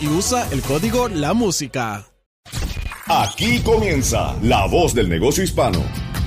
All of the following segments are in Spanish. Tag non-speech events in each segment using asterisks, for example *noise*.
Y usa el código La Música. Aquí comienza La Voz del Negocio Hispano.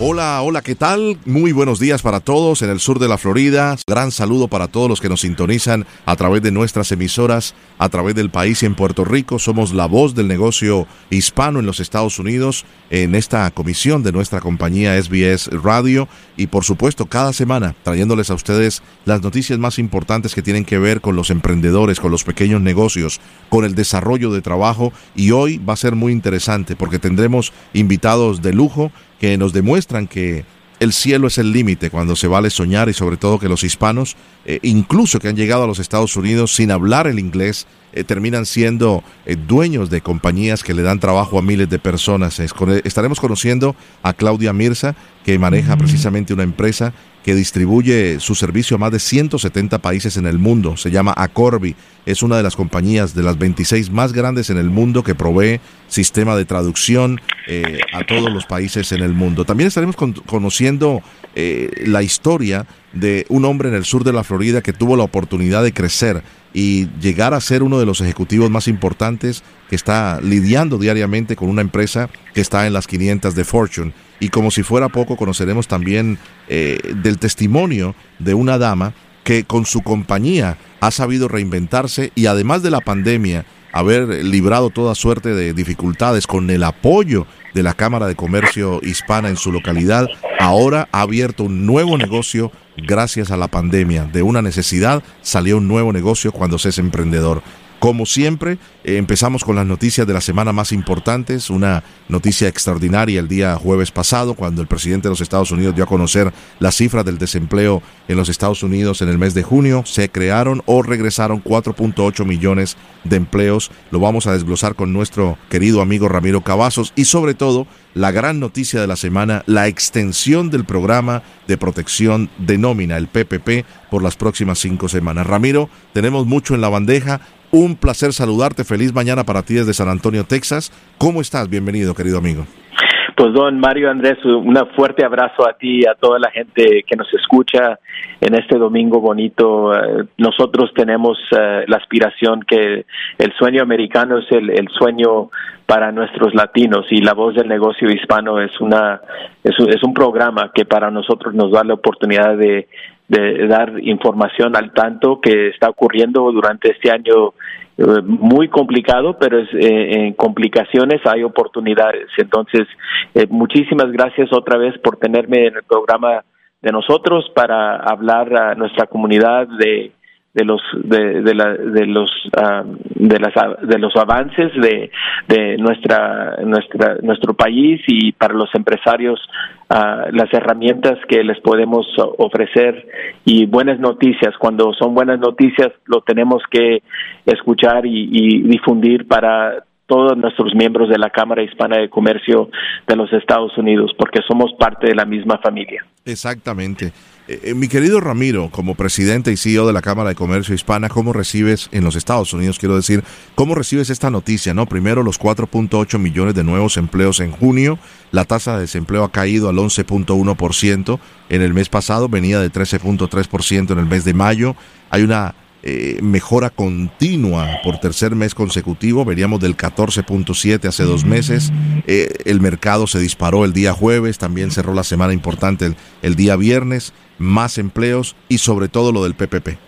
Hola, hola, ¿qué tal? Muy buenos días para todos en el sur de la Florida. Gran saludo para todos los que nos sintonizan a través de nuestras emisoras, a través del país y en Puerto Rico. Somos la voz del negocio hispano en los Estados Unidos en esta comisión de nuestra compañía SBS Radio y por supuesto cada semana trayéndoles a ustedes las noticias más importantes que tienen que ver con los emprendedores, con los pequeños negocios, con el desarrollo de trabajo y hoy va a ser muy interesante porque tendremos invitados de lujo que nos demuestran que el cielo es el límite cuando se vale soñar y sobre todo que los hispanos, eh, incluso que han llegado a los Estados Unidos sin hablar el inglés, eh, terminan siendo eh, dueños de compañías que le dan trabajo a miles de personas. estaremos conociendo a Claudia Mirza, que maneja precisamente una empresa que distribuye su servicio a más de 170 países en el mundo. Se llama Acorbi. Es una de las compañías de las 26 más grandes en el mundo que provee sistema de traducción eh, a todos los países en el mundo. También estaremos conociendo eh, la historia de un hombre en el sur de la Florida que tuvo la oportunidad de crecer y llegar a ser uno de los ejecutivos más importantes que está lidiando diariamente con una empresa que está en las 500 de Fortune. Y como si fuera poco, conoceremos también eh, del testimonio de una dama que con su compañía ha sabido reinventarse y además de la pandemia, haber librado toda suerte de dificultades con el apoyo de la Cámara de Comercio Hispana en su localidad, ahora ha abierto un nuevo negocio gracias a la pandemia. De una necesidad salió un nuevo negocio cuando se es emprendedor. Como siempre, eh, empezamos con las noticias de la semana más importantes. Una noticia extraordinaria el día jueves pasado, cuando el presidente de los Estados Unidos dio a conocer las cifras del desempleo en los Estados Unidos en el mes de junio. Se crearon o regresaron 4.8 millones de empleos. Lo vamos a desglosar con nuestro querido amigo Ramiro Cavazos y sobre todo la gran noticia de la semana, la extensión del programa de protección de nómina, el PPP, por las próximas cinco semanas. Ramiro, tenemos mucho en la bandeja. Un placer saludarte. Feliz mañana para ti desde San Antonio, Texas. ¿Cómo estás? Bienvenido, querido amigo. Pues don Mario Andrés, un fuerte abrazo a ti y a toda la gente que nos escucha en este domingo bonito. Eh, nosotros tenemos eh, la aspiración que el sueño americano es el, el, sueño para nuestros latinos y la voz del negocio hispano es una es, es un programa que para nosotros nos da la oportunidad de de dar información al tanto que está ocurriendo durante este año eh, muy complicado, pero es, eh, en complicaciones hay oportunidades. Entonces, eh, muchísimas gracias otra vez por tenerme en el programa de nosotros para hablar a nuestra comunidad de de los de, la, de los ah, las de los avances de, de nuestra nuestra nuestro país y para los empresarios ah, las herramientas que les podemos ofrecer y buenas noticias cuando son buenas noticias lo tenemos que escuchar y, y difundir para todos nuestros miembros de la Cámara Hispana de Comercio de los Estados Unidos, porque somos parte de la misma familia. Exactamente. Eh, mi querido Ramiro, como presidente y CEO de la Cámara de Comercio Hispana, ¿cómo recibes en los Estados Unidos, quiero decir, cómo recibes esta noticia? No, primero los 4.8 millones de nuevos empleos en junio, la tasa de desempleo ha caído al 11.1% en el mes pasado, venía de 13.3% en el mes de mayo. Hay una eh, mejora continua por tercer mes consecutivo, veríamos del 14.7 hace dos meses, eh, el mercado se disparó el día jueves, también cerró la semana importante el día viernes, más empleos y sobre todo lo del PPP.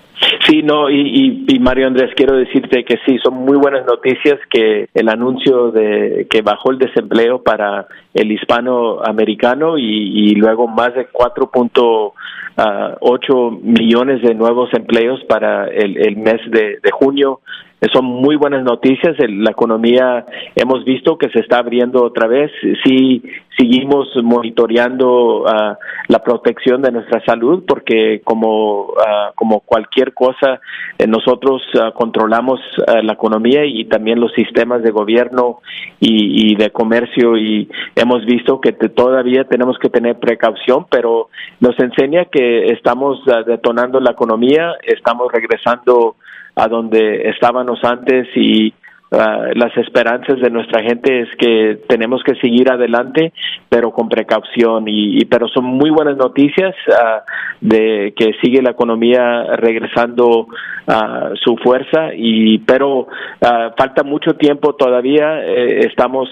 Sí, no, y, y, Mario Andrés, quiero decirte que sí, son muy buenas noticias que el anuncio de que bajó el desempleo para el hispanoamericano y, y luego más de 4.8 ah, millones de nuevos empleos para el, el mes de, de junio son muy buenas noticias. La economía hemos visto que se está abriendo otra vez. Sí, seguimos monitoreando uh, la protección de nuestra salud porque como, uh, como cualquier cosa, eh, nosotros uh, controlamos la economía y también los sistemas de gobierno y, y de comercio y hemos visto que todavía tenemos que tener precaución, pero nos enseña que estamos detonando la economía, estamos regresando a donde estábamos antes y ah, las esperanzas de nuestra gente es que tenemos que seguir adelante pero con precaución. Y, pero son muy buenas noticias uh, de que sigue la economía regresando a su fuerza y pero falta mucho tiempo todavía eh, estamos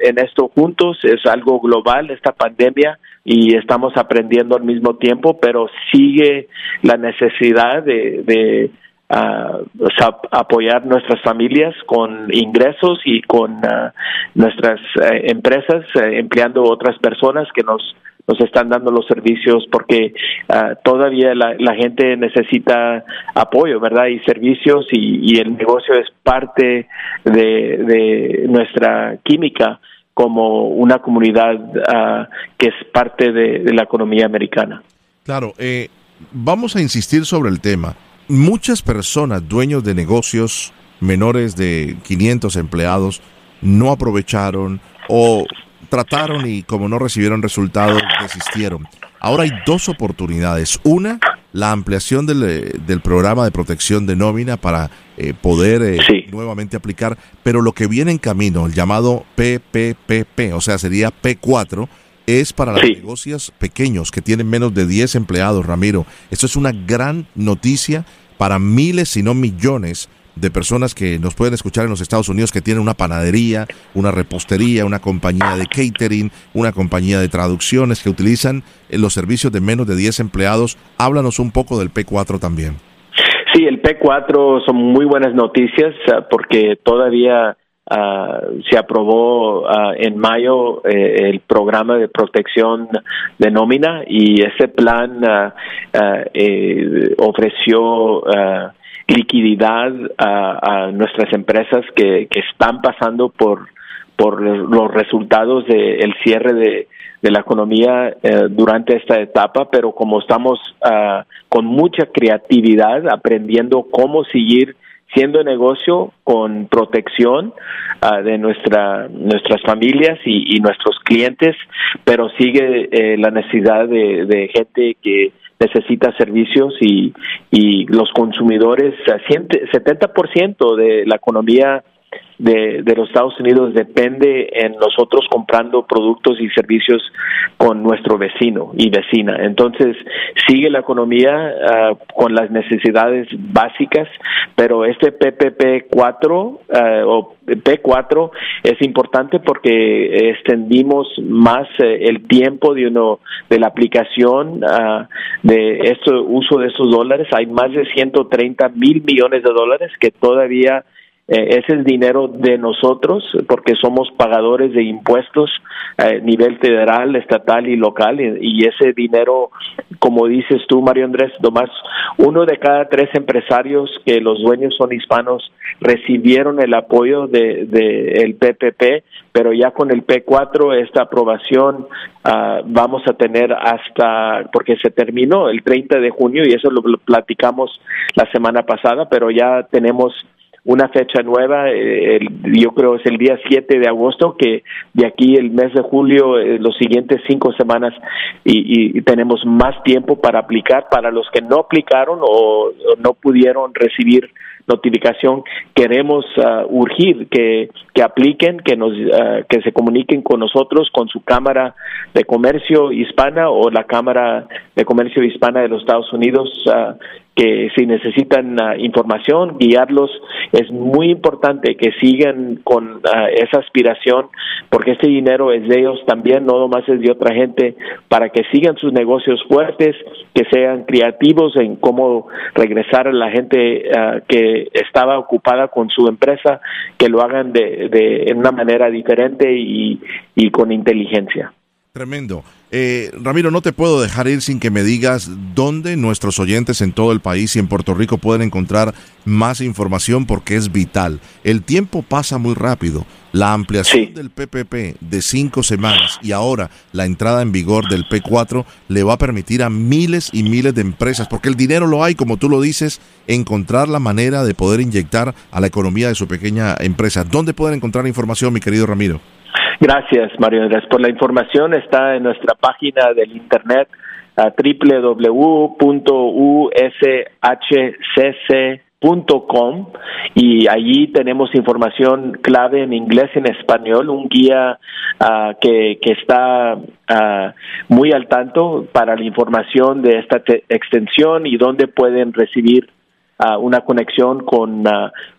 en esto juntos es algo global esta pandemia y estamos aprendiendo al mismo tiempo pero sigue la necesidad de apoyar nuestras familias con ingresos y con ah, nuestras eh, empresas eh, empleando otras personas que nos nos están dando los servicios porque ah, todavía la, gente necesita apoyo, ¿verdad? Y servicios y, el negocio es parte de, nuestra química como una comunidad ah, que es parte de, de, la economía americana. Claro, eh, vamos a insistir sobre el tema muchas personas, dueños de negocios menores de 500 empleados, no aprovecharon o trataron y como no recibieron resultados, desistieron. Ahora hay dos oportunidades. Una, la ampliación del, eh, programa de protección de nómina para eh, poder eh, nuevamente aplicar, pero lo que viene en camino, el llamado PPPP, o sea, sería P4, es para los negocios pequeños que tienen menos de 10 empleados, Ramiro. Esto es una gran noticia para miles, si no millones de personas que nos pueden escuchar en los Estados Unidos que tienen una panadería, una repostería, una compañía de catering, una compañía de traducciones que utilizan eh, los servicios de menos de 10 empleados. Háblanos un poco del P4 también. Sí, el P4 son muy buenas noticias ah, porque todavía Uh, se aprobó uh, en mayo eh, el programa de protección de nómina y ese plan uh, ofreció liquididad a, nuestras empresas que, que, están pasando por por los resultados del cierre de, la economía eh, durante esta etapa, pero como estamos con mucha creatividad aprendiendo cómo seguir siendo negocio con protección ah, de nuestra, nuestras familias y, nuestros clientes, pero sigue eh, la necesidad de, gente que necesita servicios y, y los consumidores, 70% de la economía de, de, los Estados Unidos depende en nosotros comprando productos y servicios con nuestro vecino y vecina. Entonces, sigue la economía ah, con las necesidades básicas, pero este PPP 4 ah, o P4 es importante porque extendimos más eh, el tiempo de uno de la aplicación uh, de esto uso de esos dólares. Hay más de 130 mil millones de dólares que todavía eh, es el dinero de nosotros porque somos pagadores de impuestos a nivel federal, estatal y local y, ese dinero, como dices tú, Mario Andrés, nomás uno de cada tres empresarios que los dueños son hispanos recibieron el apoyo de, el PPP, pero ya con el P4 esta aprobación uh, vamos a tener hasta porque se terminó el 30 de junio y eso lo platicamos la semana pasada, pero ya tenemos una fecha nueva, eh, yo creo es el día 7 de agosto, que de aquí el mes de julio, eh, los siguientes cinco semanas, y, tenemos más tiempo para aplicar. Para los que no aplicaron o no pudieron recibir notificación, queremos uh, urgir que, que, apliquen, que nos uh, que se comuniquen con nosotros, con su Cámara de Comercio Hispana o la Cámara de Comercio Hispana de los Estados Unidos uh, que si necesitan uh, información, guiarlos. Es muy importante que sigan con uh, esa aspiración, porque este dinero es de ellos también, no nomás es de otra gente, para que sigan sus negocios fuertes, que sean creativos en cómo regresar a la gente uh, que estaba ocupada con su empresa, que lo hagan de, de una manera diferente y, y con inteligencia. Tremendo. Eh, Ramiro, no te puedo dejar ir sin que me digas dónde nuestros oyentes en todo el país y en Puerto Rico pueden encontrar más información porque es vital. El tiempo pasa muy rápido. La ampliación del PPP de cinco semanas y ahora la entrada en vigor del P4 le va a permitir a miles y miles de empresas, porque el dinero lo hay, como tú lo dices, encontrar la manera de poder inyectar a la economía de su pequeña empresa. ¿Dónde pueden encontrar información, mi querido Ramiro? Gracias, Mario Andrés, por la información. Está en nuestra página del internet www.ushcc.com y allí tenemos información clave en inglés y en español, un guía uh, que, que, está uh, muy al tanto para la información de esta extensión y dónde pueden recibir una conexión con,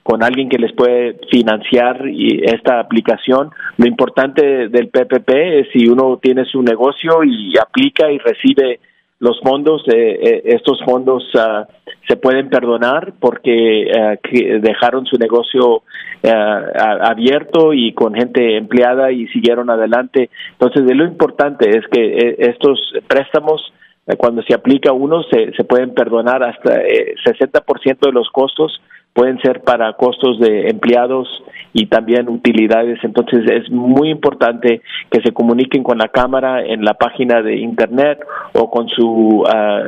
con alguien que les puede financiar esta aplicación. Lo importante del PPP es si uno tiene su negocio y aplica y recibe los fondos, eh, eh, estos fondos ah, se pueden perdonar porque ah, dejaron su negocio ah, abierto y con gente empleada y siguieron adelante. Entonces, lo importante es que eh, estos préstamos cuando se aplica uno se, se pueden perdonar hasta eh, 60% de los costos pueden ser para costos de empleados y también utilidades. Entonces es muy importante que se comuniquen con la Cámara en la página de Internet o con su ah,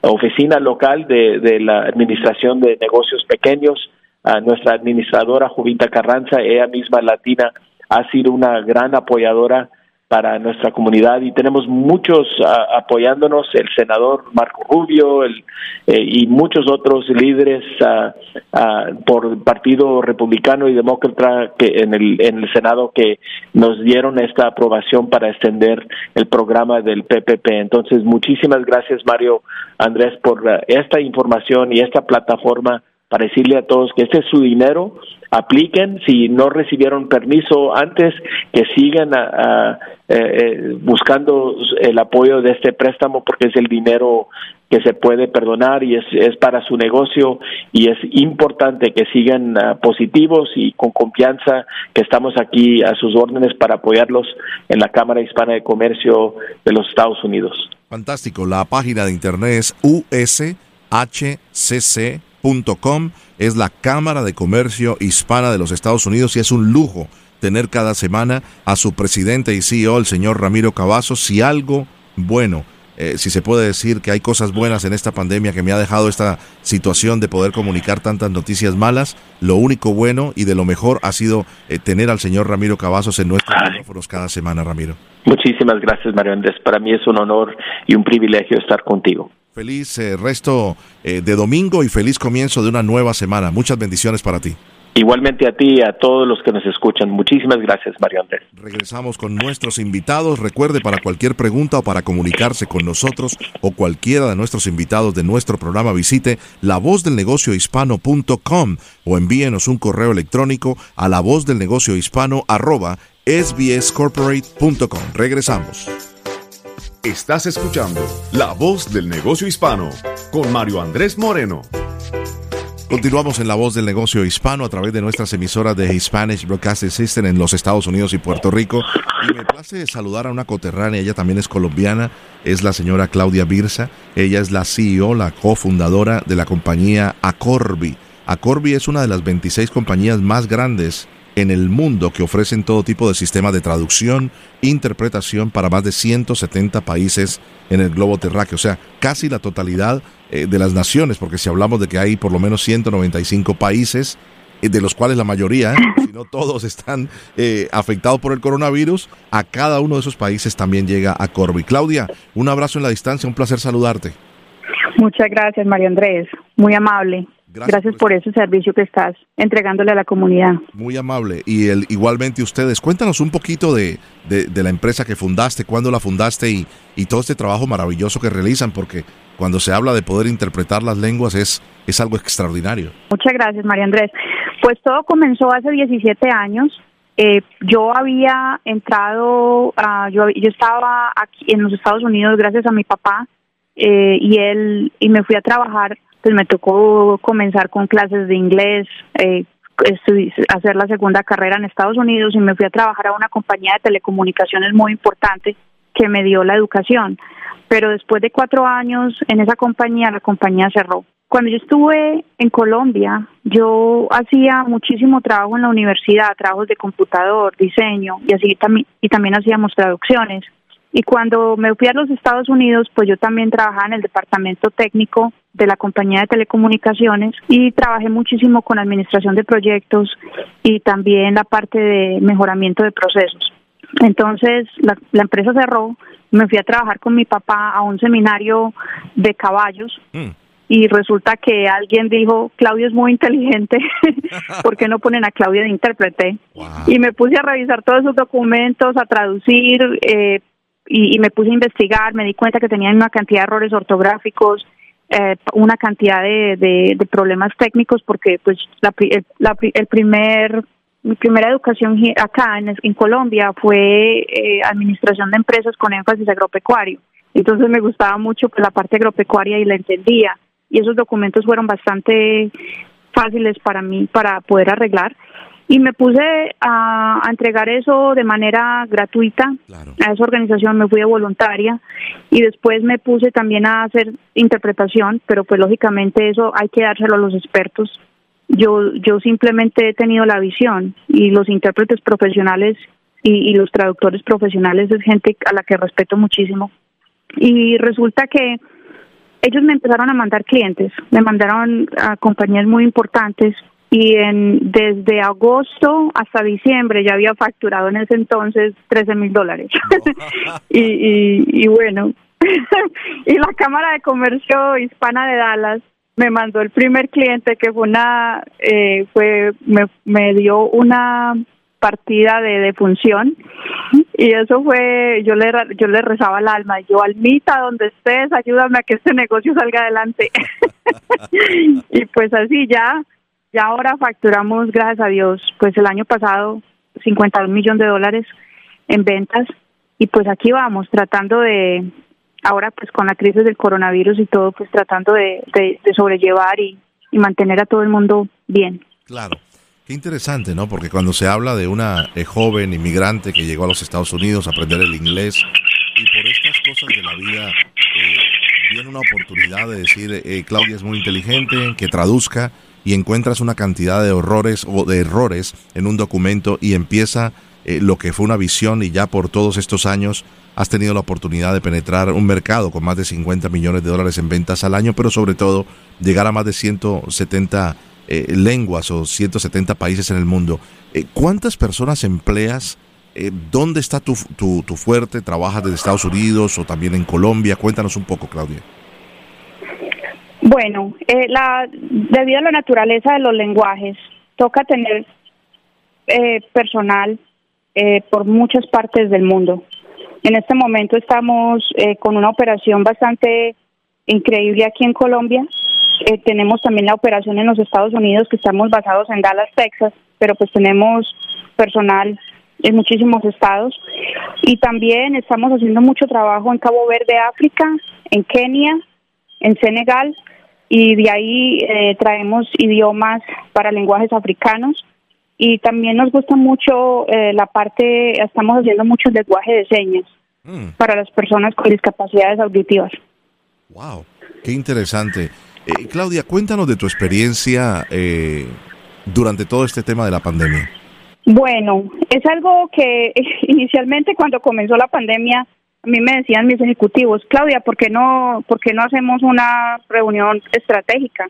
oficina local de, de, la Administración de Negocios Pequeños. Uh, nuestra administradora Jovita Carranza, ella misma latina, ha sido una gran apoyadora para nuestra comunidad y tenemos muchos apoyándonos, el senador Marco Rubio el, eh, y muchos otros líderes por Partido Republicano y Demócrata que en el, en el Senado que nos dieron esta aprobación para extender el programa del PPP. Entonces, muchísimas gracias Mario Andrés por esta información y esta plataforma para decirle a todos que este es su dinero, apliquen, si no recibieron permiso antes, que sigan eh, eh, buscando el apoyo de este préstamo porque es el dinero que se puede perdonar y es, es para su negocio y es importante que sigan ah, positivos y con confianza que estamos aquí a sus órdenes para apoyarlos en la Cámara Hispana de Comercio de los Estados Unidos. Fantástico. La página de internet es ushcc.com. Es la Cámara de Comercio Hispana de los Estados Unidos y es un lujo tener cada semana a su presidente y CEO, el señor Ramiro Cavazos, si algo bueno, eh, si se puede decir que hay cosas buenas en esta pandemia que me ha dejado esta situación de poder comunicar tantas noticias malas, lo único bueno y de lo mejor ha sido eh, tener al señor Ramiro Cavazos en nuestros micrófonos cada semana, Ramiro. Muchísimas gracias, Mario Andrés. Para mí es un honor y un privilegio estar contigo. Feliz eh, resto de domingo y feliz comienzo de una nueva semana. Muchas bendiciones para ti. Igualmente a ti y a todos los que nos escuchan. Muchísimas gracias, Mario Andrés. Regresamos con nuestros invitados. Recuerde, para cualquier pregunta o para comunicarse con nosotros o cualquiera de nuestros invitados de nuestro programa, visite lavozdelnegociohispano.com o envíenos un correo electrónico a lavozdelnegociohispano arroba sbscorporate.com. Regresamos. Estás escuchando La Voz del Negocio Hispano con Mario Andrés Moreno. Continuamos en la voz del negocio hispano a través de nuestras emisoras de Hispanic Broadcasting System en los Estados Unidos y Puerto Rico. Y me place saludar a una coterránea, ella también es colombiana, es la señora Claudia Birsa. Ella es la CEO, la cofundadora de la compañía Acorbi. Acorbi es una de las 26 compañías más grandes en el mundo que ofrecen todo tipo de sistemas de traducción, interpretación para más de 170 países en el globo terráqueo, o sea, casi la totalidad eh, de las naciones, porque si hablamos de que hay por lo menos 195 países, de los cuales la mayoría, si no todos, están afectados por el coronavirus, a cada uno de esos países también llega a Corby. Claudia, un abrazo en la distancia, un placer saludarte. Muchas gracias, Mario Andrés. Muy amable. Gracias, por, ese servicio que estás entregándole a la comunidad. Muy amable. Y el, igualmente ustedes, cuéntanos un poquito de, de, la empresa que fundaste, cuándo la fundaste y, y, todo este trabajo maravilloso que realizan, porque cuando se habla de poder interpretar las lenguas es, es algo extraordinario. Muchas gracias, María Andrés. Pues todo comenzó hace 17 años. Eh, yo había entrado, yo, yo estaba aquí en los Estados Unidos gracias a mi papá eh, y él y me fui a trabajar pues me tocó comenzar con clases de inglés, eh, hacer la segunda carrera en Estados Unidos y me fui a trabajar a una compañía de telecomunicaciones muy importante que me dio la educación. Pero después de cuatro años en esa compañía, la compañía cerró. Cuando yo estuve en Colombia, yo hacía muchísimo trabajo en la universidad, trabajos de computador, diseño y así y también hacíamos traducciones. Y cuando me fui a los Estados Unidos, pues yo también trabajaba en el departamento técnico de la compañía de telecomunicaciones y trabajé muchísimo con administración de proyectos y también la parte de mejoramiento de procesos. Entonces la, empresa cerró, me fui a trabajar con mi papá a un seminario de caballos. Mm. Y resulta que alguien dijo, Claudio es muy inteligente, *laughs* ¿por qué no ponen a Claudia de intérprete? Y me puse a revisar todos esos documentos, a traducir, eh, y, me puse a investigar, me di cuenta que tenían una cantidad de errores ortográficos, eh, una cantidad de, de, problemas técnicos, porque pues la, el, primer mi primera educación acá en, en Colombia fue eh, administración de empresas con énfasis agropecuario. Entonces me gustaba mucho pues, la parte agropecuaria y la entendía. Y esos documentos fueron bastante fáciles para mí para poder arreglar y me puse a, entregar eso de manera gratuita a esa organización, me fui de voluntaria y después me puse también a hacer interpretación, pero pues lógicamente eso hay que dárselo a los expertos. Yo, yo simplemente he tenido la visión y los intérpretes profesionales y, y los traductores profesionales es gente a la que respeto muchísimo. Y resulta que ellos me empezaron a mandar clientes, me mandaron a compañías muy importantes y en, desde agosto hasta diciembre ya había facturado en ese entonces 13 mil dólares. *laughs* y, y, bueno, *laughs* y la Cámara de Comercio Hispana de Dallas me mandó el primer cliente que fue una, eh, fue, me, me dio una partida de, de función y eso fue yo le yo le rezaba al alma yo almita donde estés ayúdame a que este negocio salga adelante *laughs* y pues así ya ya ahora facturamos, gracias a Dios, pues el año pasado 50 millones de dólares en ventas y pues aquí vamos tratando de, ahora pues con la crisis del coronavirus y todo, pues tratando de, sobrellevar y, mantener a todo el mundo bien. Claro. Qué interesante, ¿no? Porque cuando se habla de una eh, joven inmigrante que llegó a los Estados Unidos a aprender el inglés y por estas cosas de la vida eh, viene una oportunidad de decir, eh, Claudia es muy inteligente, que traduzca y encuentras una cantidad de horrores o de errores en un documento y empieza eh, lo que fue una visión y ya por todos estos años has tenido la oportunidad de penetrar un mercado con más de 50 millones de dólares en ventas al año, pero sobre todo llegar a más de 170 eh, lenguas o 170 países en el mundo. Eh, ¿Cuántas personas empleas? ¿Dónde está tu, tu, tu fuerte? ¿Trabajas desde Estados Unidos o también en Colombia? Cuéntanos un poco, Claudia. Bueno, eh, la, debido a la naturaleza de los lenguajes, toca tener eh, personal eh, por muchas partes del mundo. En este momento estamos eh, con una operación bastante increíble aquí en Colombia. tenemos también la operación en los Estados Unidos, que estamos basados en Dallas, Texas, pero pues tenemos personal en muchísimos estados. Y también estamos haciendo mucho trabajo en Cabo Verde, África, en Kenia, en Senegal y de ahí eh, traemos idiomas para lenguajes africanos y también nos gusta mucho eh, la parte, estamos haciendo mucho lenguaje de señas mm. para las personas con discapacidades auditivas. ¡Wow! ¡Qué interesante! Eh, Claudia, cuéntanos de tu experiencia durante todo este tema de la pandemia. Bueno, es algo que *laughs* inicialmente cuando comenzó la pandemia a mí me decían mis ejecutivos, Claudia, ¿por qué no, por qué no hacemos una reunión estratégica?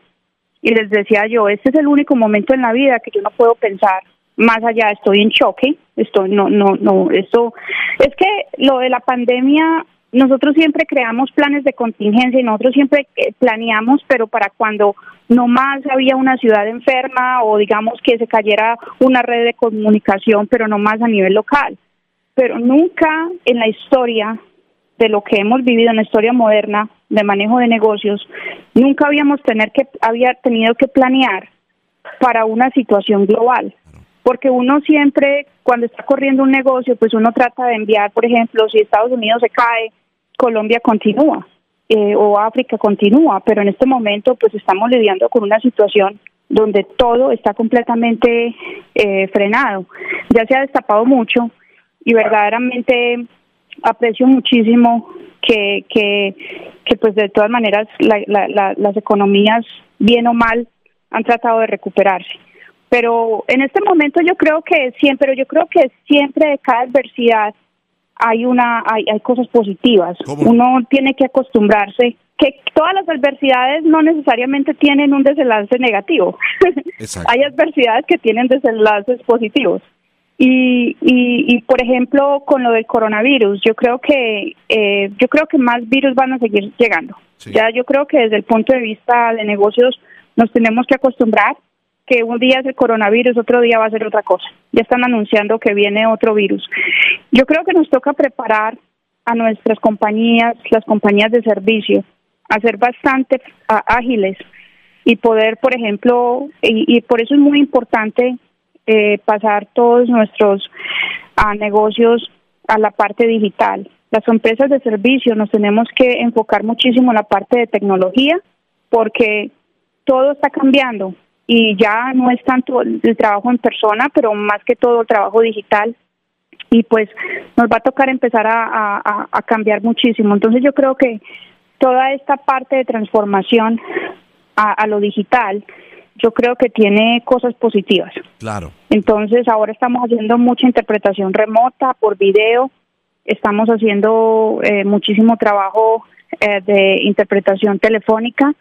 y les decía yo, este es el único momento en la vida que yo no puedo pensar más allá, estoy en choque, estoy, no, no, no, esto, es que lo de la pandemia, nosotros siempre creamos planes de contingencia y nosotros siempre eh, planeamos, pero para cuando no más había una ciudad enferma o digamos que se cayera una red de comunicación, pero no más a nivel local. Pero nunca en la historia de lo que hemos vivido en la historia moderna de manejo de negocios, nunca habíamos tener que había tenido que planear para una situación global porque uno siempre, cuando está corriendo un negocio, pues uno trata de enviar, por ejemplo, si Estados Unidos se cae, Colombia continúa eh, o África continúa, pero en este momento pues estamos lidiando con una situación donde todo está completamente eh, frenado. Ya se ha destapado mucho y verdaderamente aprecio muchísimo que, que, que pues de todas maneras las economías, bien o mal, han tratado de recuperarse pero en este momento yo creo que siempre, yo creo que siempre de cada adversidad hay una, hay, hay cosas positivas. Uno tiene que acostumbrarse que todas las adversidades no necesariamente tienen un desenlace negativo. *laughs* hay adversidades que tienen desenlaces positivos. Y, y, por ejemplo, con lo del coronavirus, yo creo que eh, yo creo que más virus van a seguir llegando. Ya yo creo que desde el punto de vista de negocios nos tenemos que acostumbrar que un día es el coronavirus, otro día va a ser otra cosa. Ya están anunciando que viene otro virus. Yo creo que nos toca preparar a nuestras compañías, las compañías de servicio, a ser bastante ágiles y poder, por ejemplo, y, por eso es muy importante eh, pasar todos nuestros negocios a la parte digital. Las empresas de servicio nos tenemos que enfocar muchísimo en la parte de tecnología porque todo está cambiando y ya no es tanto el trabajo en persona, pero más que todo el trabajo digital y pues nos va a tocar empezar a, cambiar muchísimo. Entonces yo creo que toda esta parte de transformación a, lo digital, yo creo que tiene cosas positivas. Claro. Entonces ahora estamos haciendo mucha interpretación remota por video, estamos haciendo eh, muchísimo trabajo eh, de interpretación telefónica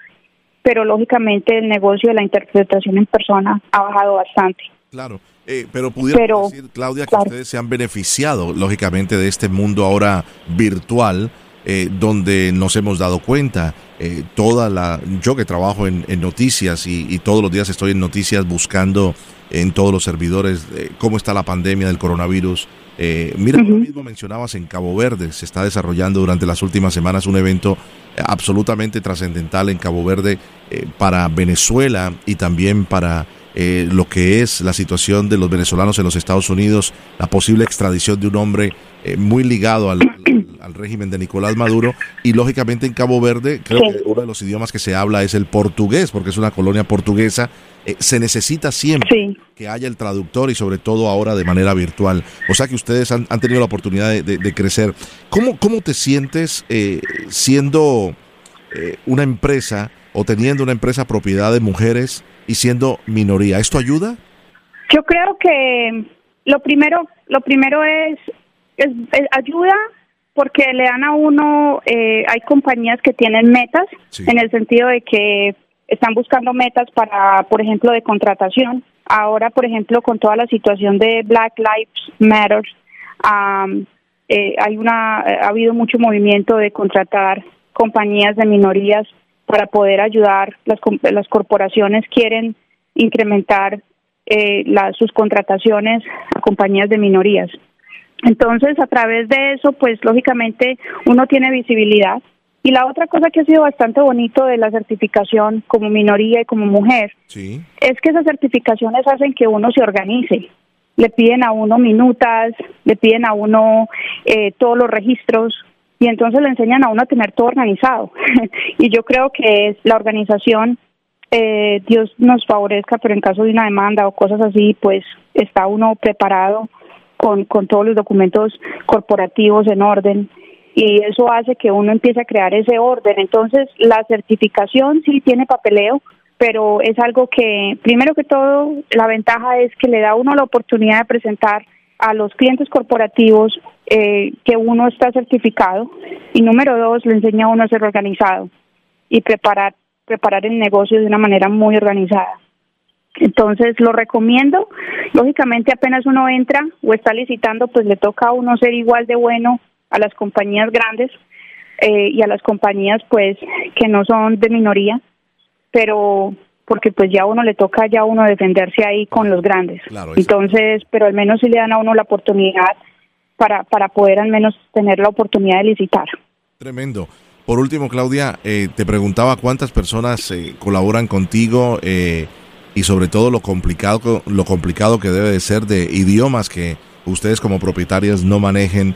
pero lógicamente el negocio de la interpretación en persona ha bajado bastante. Claro. Eh, pero pudiera decir, Claudia, que ustedes se han beneficiado, lógicamente, de este mundo ahora virtual, eh, donde nos hemos dado cuenta. Eh, toda la. Yo que trabajo en, noticias y, todos los días estoy en noticias buscando en todos los servidores cómo está la pandemia del coronavirus. mira, uh mismo mencionabas en Cabo Verde, se está desarrollando durante las últimas semanas un evento absolutamente trascendental en Cabo Verde eh, para Venezuela y también para eh, lo que es la situación de los venezolanos en los Estados Unidos, la posible extradición de un hombre eh, muy ligado al, régimen de Nicolás Maduro y lógicamente en Cabo Verde creo que uno de los idiomas que se habla es el portugués porque es una colonia portuguesa. Eh, se necesita siempre que haya el traductor y sobre todo ahora de manera virtual. O sea que ustedes han, tenido la oportunidad de, crecer. ¿Cómo, ¿Cómo te sientes siendo una empresa o teniendo una empresa propiedad de mujeres y siendo minoría? ¿Esto ayuda? Yo creo que lo primero, lo primero es es, ayuda porque le dan a uno, eh, hay compañías que tienen metas en el sentido de que están buscando metas para, por ejemplo, de contratación. Ahora, por ejemplo, con toda la situación de Black Lives Matter, eh, hay una, ha habido mucho movimiento de contratar compañías de minorías para poder ayudar. Las, las corporaciones quieren incrementar eh, sus contrataciones a compañías de minorías. Entonces, a través de eso, pues lógicamente uno tiene visibilidad. Y la otra cosa que ha sido bastante bonito de la certificación como minoría y como mujer es que esas certificaciones hacen que uno se organice. Le piden a uno minutas, le piden a uno eh, todos los registros y entonces le enseñan a uno a tener todo organizado. *laughs* y yo creo que es la organización, eh, Dios nos favorezca, pero en caso de una demanda o cosas así, pues está uno preparado con, con todos los documentos corporativos en orden y eso hace que uno empiece a crear ese orden. Entonces, la certificación sí tiene papeleo, pero es algo que, primero que todo, la ventaja es que le da uno la oportunidad de presentar a los clientes corporativos eh, que uno está certificado y número dos, le enseña a uno a ser organizado y preparar preparar el negocio de una manera muy organizada. Entonces lo recomiendo. Lógicamente apenas uno entra o está licitando, pues le toca a uno ser igual de bueno a las compañías grandes eh, y a las compañías pues que no son de minoría, pero porque pues ya a uno le toca ya a uno defenderse ahí con los grandes. Entonces, pero al menos si le dan a uno la oportunidad para, para poder al menos tener la oportunidad de licitar. Tremendo. Por último, Claudia, eh, te preguntaba cuántas personas eh, colaboran contigo eh, y sobre todo lo complicado, lo complicado que debe de ser de idiomas que ustedes como propietarias no manejen,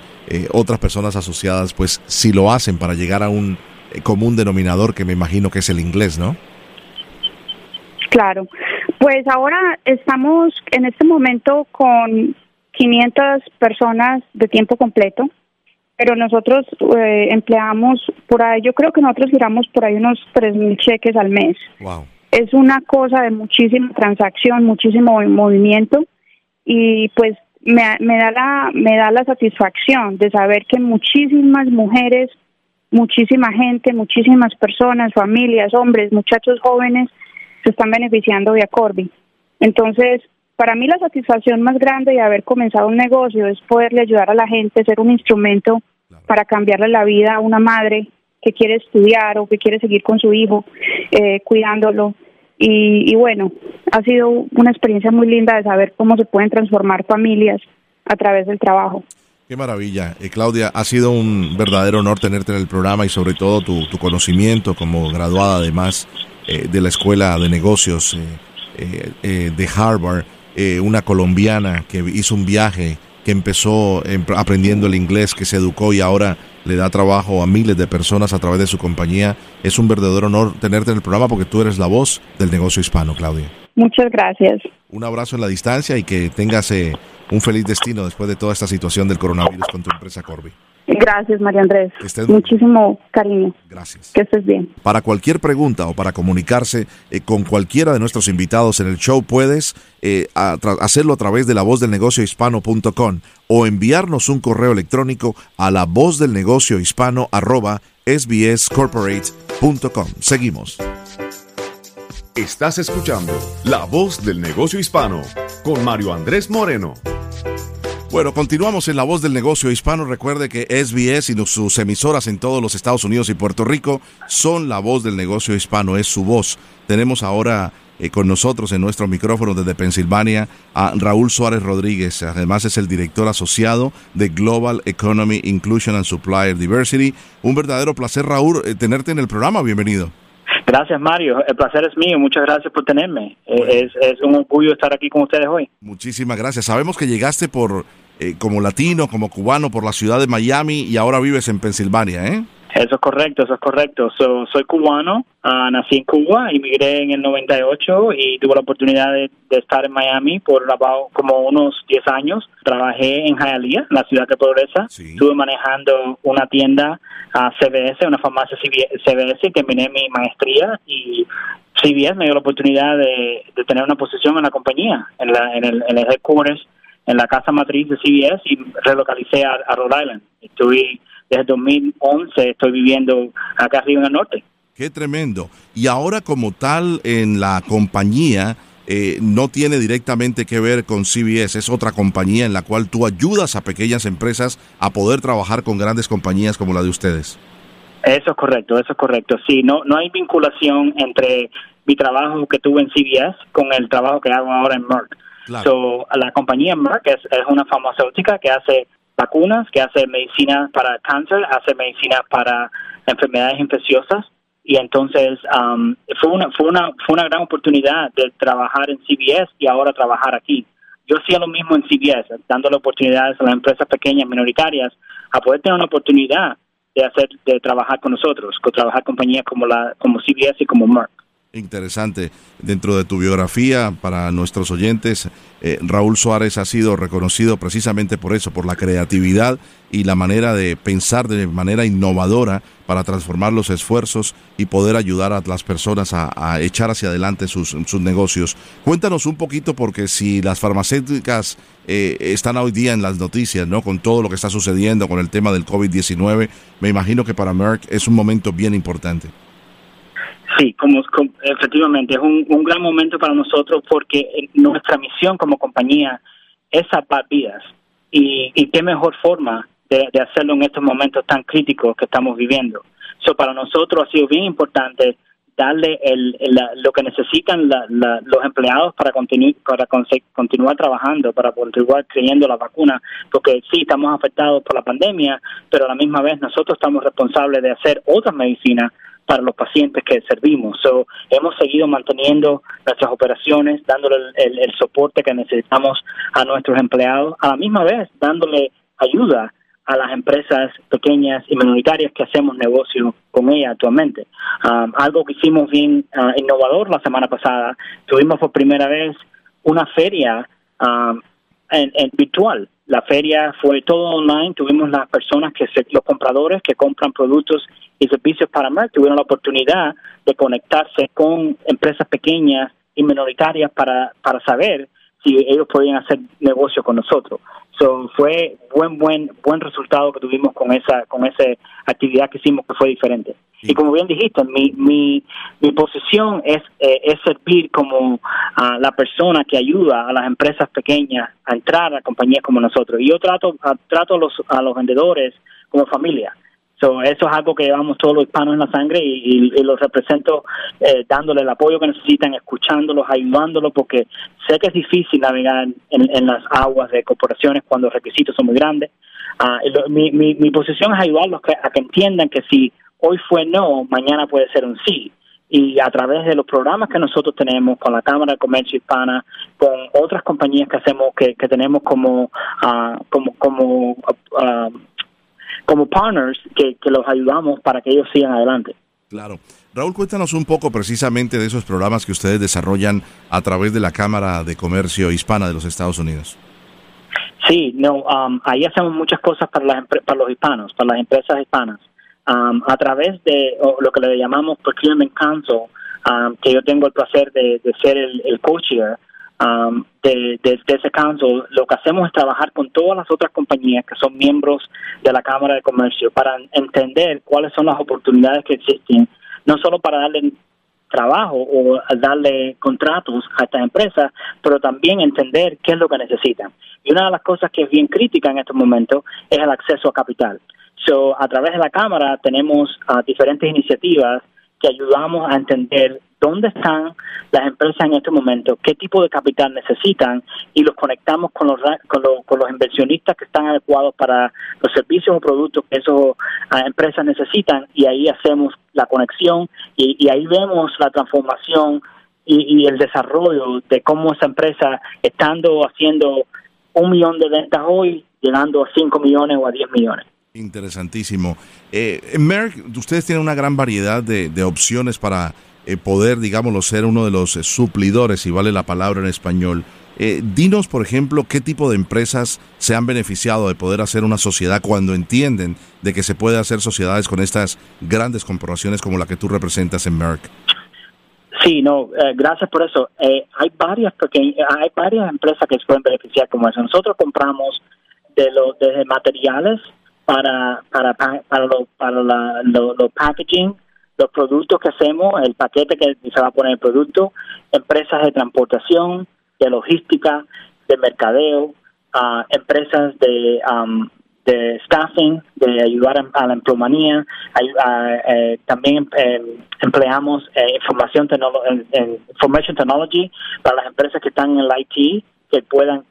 otras personas asociadas, pues si lo hacen para llegar a un común denominador que me imagino que es el inglés, ¿no? Claro, pues ahora estamos en este momento con 500 personas de tiempo completo pero nosotros eh, empleamos por ahí, yo creo que nosotros giramos por ahí unos tres mil cheques al mes. Es una cosa de muchísima transacción, muchísimo movimiento y pues me, me da la me da la satisfacción de saber que muchísimas mujeres, muchísima gente, muchísimas personas, familias, hombres, muchachos jóvenes se están beneficiando de Acorbi. Entonces, para mí la satisfacción más grande de haber comenzado un negocio es poderle ayudar a la gente, ser un instrumento para cambiarle la vida a una madre que quiere estudiar o que quiere seguir con su hijo, eh, cuidándolo. Y, bueno, ha sido una experiencia muy linda de saber cómo se pueden transformar familias a través del trabajo. Qué maravilla. Eh, Claudia, ha sido un verdadero honor tenerte en el programa y sobre todo tu, tu conocimiento como graduada además eh, de la Escuela de Negocios de Harvard. Eh, una colombiana que hizo un viaje, que empezó aprendiendo el inglés, que se educó y ahora le da trabajo a miles de personas a través de su compañía. Es un verdadero honor tenerte en el programa porque tú eres la voz del negocio hispano, Claudia. Muchas gracias. Un abrazo en la distancia y que tengas eh, un feliz destino después de toda esta situación del coronavirus con tu empresa Corby. Gracias, María Andrés. Muchísimo cariño. Gracias. Que estés bien. Para cualquier pregunta o para comunicarse eh, con cualquiera de nuestros invitados en el show, puedes eh, hacerlo a través de la voz del negocio hispano.com o enviarnos un correo electrónico a la voz del negocio hispano arroba sbscorporate.com. Seguimos. Estás escuchando La Voz del Negocio Hispano con Mario Andrés Moreno. Bueno, continuamos en La Voz del Negocio Hispano. Recuerde que SBS y sus emisoras en todos los Estados Unidos y Puerto Rico son La Voz del Negocio Hispano, es su voz. Tenemos ahora eh, con nosotros en nuestro micrófono desde Pensilvania a Raúl Suárez Rodríguez. Además es el director asociado de Global Economy Inclusion and Supplier Diversity. Un verdadero placer, Raúl, eh, tenerte en el programa. Bienvenido. Gracias, Mario. El placer es mío. Muchas gracias por tenerme. Eh, es, un orgullo estar aquí con ustedes hoy. Muchísimas gracias. Sabemos que llegaste por eh, como latino, como cubano, por la ciudad de Miami y ahora vives en Pensilvania, ¿eh? Eso es correcto, eso es correcto. soy cubano, uh, nací en Cuba, emigré en el 98 y tuve la oportunidad de, estar en Miami por como unos 10 años. Trabajé en Hialeah, la ciudad de Progresa. Estuve manejando una tienda a CBS, una farmacia CBS, y terminé mi maestría y CBS me dio la oportunidad de, tener una posición en la compañía, en, la, en, el, en el headquarters, en la casa matriz de CBS y relocalicé a, a Rhode Island. Estuve desde 2011 estoy viviendo acá arriba en el norte. Qué tremendo. Y ahora como tal en la compañía eh, no tiene directamente que ver con CBS, es otra compañía en la cual tú ayudas a pequeñas empresas a poder trabajar con grandes compañías como la de ustedes. Eso es correcto, eso es correcto. Sí, no, no hay vinculación entre mi trabajo que tuve en CBS con el trabajo que hago ahora en Merck. So, la compañía Merck es, es una farmacéutica que hace vacunas, que hace medicina para cáncer, hace medicina para enfermedades infecciosas y entonces um, fue una fue una fue una gran oportunidad de trabajar en CBS y ahora trabajar aquí. Yo hacía lo mismo en CBS, dándole oportunidades a las empresas pequeñas minoritarias a poder tener una oportunidad de hacer de trabajar con nosotros, con trabajar compañías como la como CBS y como Merck. Interesante. Dentro de tu biografía, para nuestros oyentes, eh, Raúl Suárez ha sido reconocido precisamente por eso, por la creatividad y la manera de pensar de manera innovadora para transformar los esfuerzos y poder ayudar a las personas a, echar hacia adelante sus, negocios. Cuéntanos un poquito, porque si las farmacéuticas eh, están hoy día en las noticias, ¿no? Con todo lo que está sucediendo con el tema del COVID-19, me imagino que para Merck es un momento bien importante. Sí, como, efectivamente, es un, gran momento para nosotros porque nuestra misión como compañía es salvar vidas. Y, y qué mejor forma de, hacerlo en estos momentos tan críticos que estamos viviendo. So, para nosotros ha sido bien importante darle el, lo que necesitan los empleados para, para continuar trabajando, para continuar creyendo la vacuna, porque sí estamos afectados por la pandemia, pero a la misma vez nosotros estamos responsables de hacer otras medicinas para los pacientes que servimos. So, hemos seguido manteniendo nuestras operaciones, dándole el, el soporte que necesitamos a nuestros empleados, a la misma vez dándole ayuda a las empresas pequeñas y minoritarias que hacemos negocio con ellas actualmente. Um, algo que hicimos bien uh, innovador la semana pasada, tuvimos por primera vez una feria um, en, virtual. La feria fue todo online, tuvimos las personas que los compradores que compran productos y servicios para Merck tuvieron la oportunidad de conectarse con empresas pequeñas y minoritarias para, para saber si ellos podían hacer negocio con nosotros. So, fue buen buen buen resultado que tuvimos con esa con esa actividad que hicimos que fue diferente. Y como bien dijiste, mi mi, mi posición es eh, es servir como la persona que ayuda a las empresas pequeñas a entrar a compañías como nosotros. Y yo trato trato a los a los vendedores como familia. So, eso es algo que llevamos todos los hispanos en la sangre y, los represento eh, dándole el apoyo que necesitan, escuchándolos, ayudándolos, porque sé que es difícil navegar en, las aguas de corporaciones cuando los requisitos son muy grandes. Ah, mi, mi, mi, posición es ayudarlos a que entiendan que si hoy fue no, mañana puede ser un sí y a través de los programas que nosotros tenemos con la Cámara de Comercio Hispana, con otras compañías que hacemos que, que tenemos como uh, como como uh, como partners que, los ayudamos para que ellos sigan adelante. Claro. Raúl, cuéntanos un poco precisamente de esos programas que ustedes desarrollan a través de la Cámara de Comercio Hispana de los Estados Unidos. Sí, no, um, ahí hacemos muchas cosas para, las, para los hispanos, para las empresas hispanas. Um, a través de lo que le llamamos Procurement Council, um, que yo tengo el placer de, ser el, el co-chair, um, de, ese council, lo que hacemos es trabajar con todas las otras compañías que son miembros de la Cámara de Comercio para entender cuáles son las oportunidades que existen, no solo para darle trabajo o darle contratos a estas empresas, pero también entender qué es lo que necesitan. Y una de las cosas que es bien crítica en estos momentos es el acceso a capital. So, a través de la Cámara tenemos uh, diferentes iniciativas que ayudamos a entender dónde están las empresas en este momento, qué tipo de capital necesitan y los conectamos con los, con los, con los inversionistas que están adecuados para los servicios o productos que esas ah, empresas necesitan y ahí hacemos la conexión y, ahí vemos la transformación y, y, el desarrollo de cómo esa empresa, estando haciendo un millón de ventas hoy, llegando a cinco millones o a diez millones. Interesantísimo. Eh, Merck, ustedes tienen una gran variedad de, opciones para eh, poder, digámoslo, ser uno de los eh, suplidores, si vale la palabra en español. Eh, dinos, por ejemplo, qué tipo de empresas se han beneficiado de poder hacer una sociedad cuando entienden de que se puede hacer sociedades con estas grandes corporaciones como la que tú representas en Merck. Sí, no, gracias por eso. hay varias hay varias empresas que se pueden beneficiar como eso. Nosotros compramos de los desde materiales para para para lo, para la, lo, packaging, los productos que hacemos, el paquete que se va a poner el producto, empresas de transportación, de logística, de mercadeo, uh, empresas de de staffing, de ayudar a la emplomanía, eh, también em, empleamos eh, información information technology para las empresas que están en el IT que puedan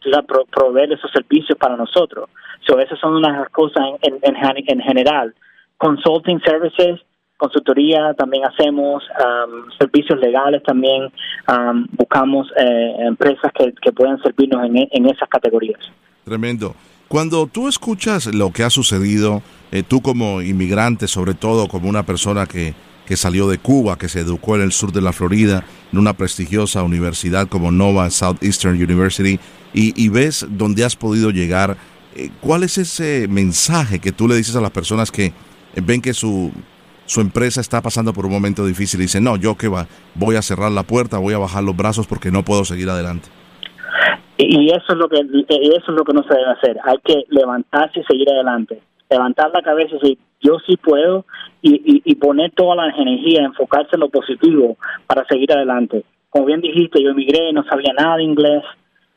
proveer esos servicios para nosotros. So, esas son unas cosas en, en, en general. Consulting services, consultoría también hacemos, um, servicios legales también, buscamos eh, empresas que, que puedan servirnos en, en esas categorías. Tremendo. Cuando tú escuchas lo que ha sucedido, eh, tú como inmigrante, sobre todo como una persona que, que salió de Cuba, que se educó en el sur de la Florida, en una prestigiosa universidad como Nova Southeastern University, y, y ves dónde has podido llegar, eh, ¿Cuál es ese mensaje que tú le dices a las personas que ven que su, su empresa está pasando por un momento difícil y dicen, no, yo que va, voy a cerrar la puerta, voy a bajar los brazos porque no puedo seguir adelante? Y eso es lo que eso es lo que no se debe hacer. Hay que levantarse y seguir adelante. levantar la cabeza y decir, yo sí puedo y, y, poner toda la energía, enfocarse en lo positivo para seguir adelante. Como bien dijiste, yo emigré, no sabía nada de inglés,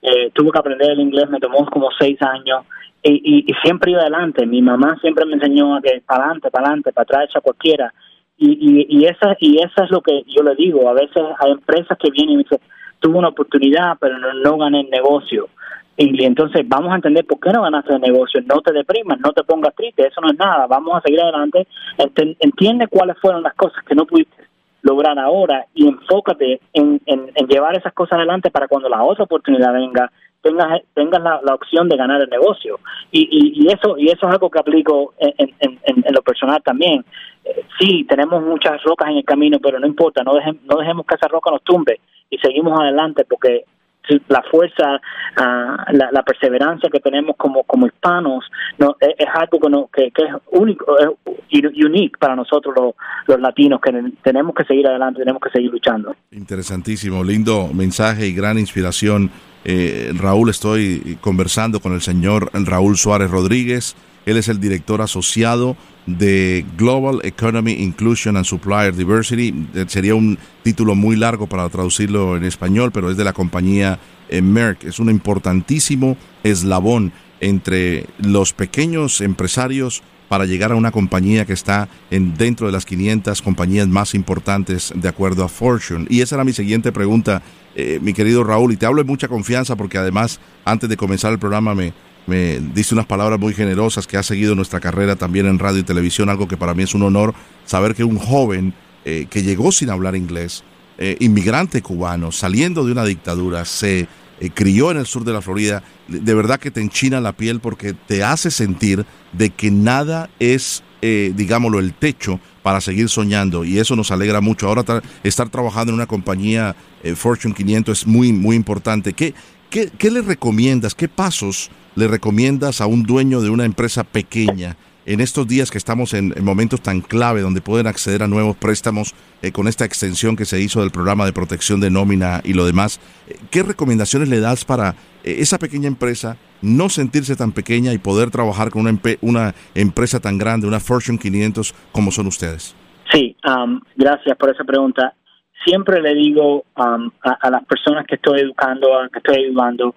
eh, tuve que aprender el inglés, me tomó como seis años y, y, siempre iba adelante. Mi mamá siempre me enseñó a que para adelante, para adelante, para atrás a cualquiera. Y, y, y, esa, y esa es lo que yo le digo. A veces hay empresas que vienen y me dicen, tuve una oportunidad, pero no, no gané el negocio. Y, entonces vamos a entender por qué no ganaste el negocio. No te deprimas, no te pongas triste, eso no es nada. Vamos a seguir adelante. Entiende cuáles fueron las cosas que no pudiste lograr ahora y enfócate en, en, en llevar esas cosas adelante para cuando la otra oportunidad venga, tengas tengas la, la, opción de ganar el negocio. Y, y, y, eso y eso es algo que aplico en, en, en lo personal también. Eh, sí tenemos muchas rocas en el camino pero no importa no dejemos no dejemos que esa roca nos tumbe y seguimos adelante porque la fuerza, ah, la, perseverancia que tenemos como, como hispanos no es, algo que, que, es único, es unique para nosotros los, los latinos, que tenemos que seguir adelante, tenemos que seguir luchando. Interesantísimo, lindo mensaje y gran inspiración. Eh, Raúl, estoy conversando con el señor Raúl Suárez Rodríguez. Él es el director asociado de Global Economy Inclusion and Supplier Diversity. Eh, sería un título muy largo para traducirlo en español, pero es de la compañía eh, Merck. Es un importantísimo eslabón entre los pequeños empresarios para llegar a una compañía que está en, dentro de las 500 compañías más importantes de acuerdo a Fortune. Y esa era mi siguiente pregunta, eh, mi querido Raúl, y te hablo de mucha confianza porque además antes de comenzar el programa me, me dice unas palabras muy generosas que ha seguido nuestra carrera también en radio y televisión, algo que para mí es un honor saber que un joven eh, que llegó sin hablar inglés, eh, inmigrante cubano, saliendo de una dictadura, se eh, crió en el sur de la Florida, de verdad que te enchina la piel porque te hace sentir de que nada es, digámoslo, el techo para seguir soñando y eso nos alegra mucho. Ahora estar trabajando en una compañía Fortune 500 es muy, muy importante. ¿Qué, qué, qué le recomiendas? ¿Qué pasos? le recomiendas a un dueño de una empresa pequeña en estos días que estamos en, momentos tan clave donde pueden acceder a nuevos préstamos eh, con esta extensión que se hizo del programa de protección de nómina y lo demás? Eh, ¿Qué recomendaciones le das para eh, esa pequeña empresa no sentirse tan pequeña y poder trabajar con una, una empresa tan grande, una Fortune 500 como son ustedes? Sí, um, gracias por esa pregunta. Siempre le digo um, a, las personas que estoy educando, que estoy ayudando,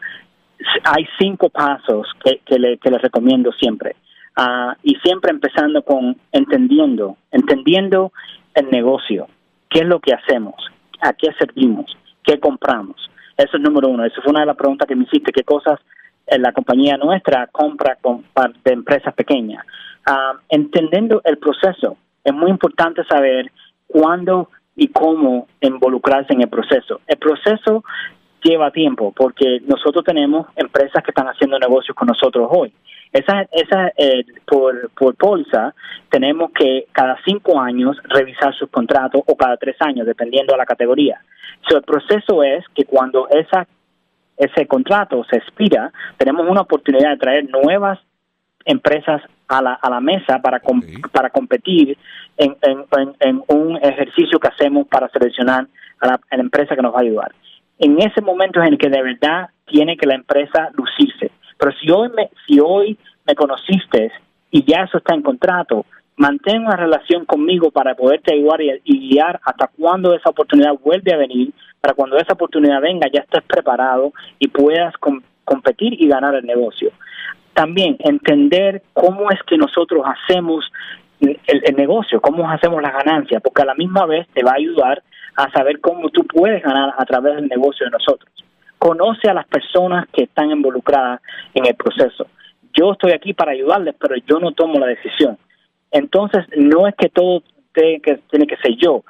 hay cinco pasos que, le, les recomiendo siempre. Uh, y siempre empezando con entendiendo, entendiendo el negocio, qué es lo que hacemos, a qué servimos, qué compramos. Eso es número uno. Esa fue una de las preguntas que me hiciste, qué cosas la compañía nuestra compra con, de empresas pequeñas. Uh, entendiendo el proceso, es muy importante saber cuándo y cómo involucrarse en el proceso. El proceso lleva tiempo porque nosotros tenemos empresas que están haciendo negocios con nosotros hoy. Esa, esa eh, por, por tenemos que cada cinco años revisar sus contratos o cada tres años, dependiendo de la categoría. So, el proceso es que cuando esa, ese contrato se expira, tenemos una oportunidad de traer nuevas empresas a la, a la mesa para, para competir en, en, en, un ejercicio que hacemos para seleccionar a la empresa que nos va a ayudar en ese momento es en el que de verdad tiene que la empresa lucirse. Pero si hoy me, si hoy me conociste y ya eso está en contrato, mantén una relación conmigo para poderte ayudar y, guiar hasta cuando esa oportunidad vuelve a venir, para cuando esa oportunidad venga ya estés preparado y puedas competir y ganar el negocio. También entender cómo es que nosotros hacemos el, el, negocio, cómo hacemos las ganancias, porque a la misma vez te va a ayudar a saber cómo tú puedes ganar a través del negocio de nosotros. Conoce a las personas que están involucradas en el proceso. Yo estoy aquí para ayudarles, pero yo no tomo la decisión. Entonces, no es que todo tiene que, tiene que ser yo.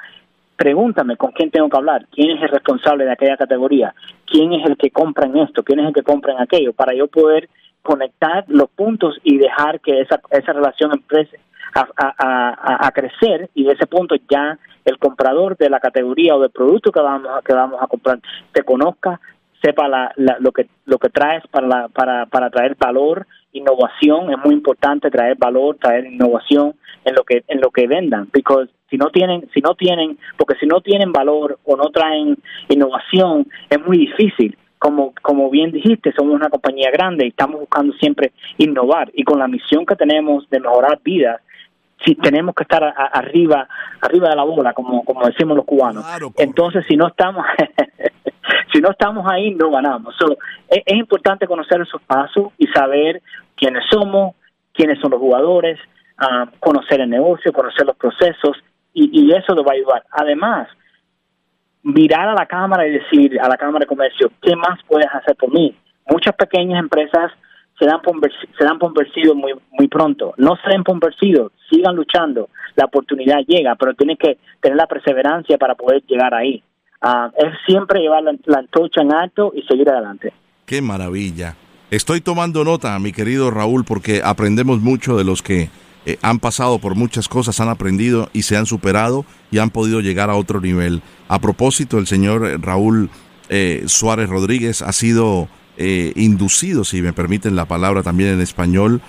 Pregúntame con quién tengo que hablar, quién es el responsable de aquella categoría, quién es el que compra en esto, quién es el que compra en aquello, para yo poder conectar los puntos y dejar que esa, esa relación emprese a, a, a, crecer y de ese punto ya el comprador de la categoría o del producto que vamos a, que vamos a comprar te conozca, sepa la, lo que lo que traes para, la, para para traer valor, innovación, es muy importante traer valor, traer innovación en lo que en lo que vendan, porque si no tienen si no tienen porque si no tienen valor o no traen innovación es muy difícil como, como bien dijiste, somos una compañía grande y estamos buscando siempre innovar. Y con la misión que tenemos de mejorar vidas, si tenemos que estar arriba arriba de la bola como como decimos los cubanos entonces si no estamos *laughs* si no estamos ahí no ganamos. Es, importante conocer esos pasos y saber quiénes somos quiénes son los jugadores ah, conocer el negocio conocer los procesos y, y eso nos va a ayudar. Además mirar a la cámara y decir a la cámara de comercio qué más puedes hacer por mí muchas pequeñas empresas se dan por, se dan por muy, muy pronto. No se den por sigan luchando. La oportunidad llega, pero tienen que tener la perseverancia para poder llegar ahí. Ah, es siempre llevar la, antorcha en alto y seguir adelante. Qué maravilla. Estoy tomando nota, mi querido Raúl, porque aprendemos mucho de los que eh, han pasado por muchas cosas, han aprendido y se han superado y han podido llegar a otro nivel. A propósito, el señor Raúl eh, Suárez Rodríguez ha sido eh, inducido, si me permiten la palabra también en español.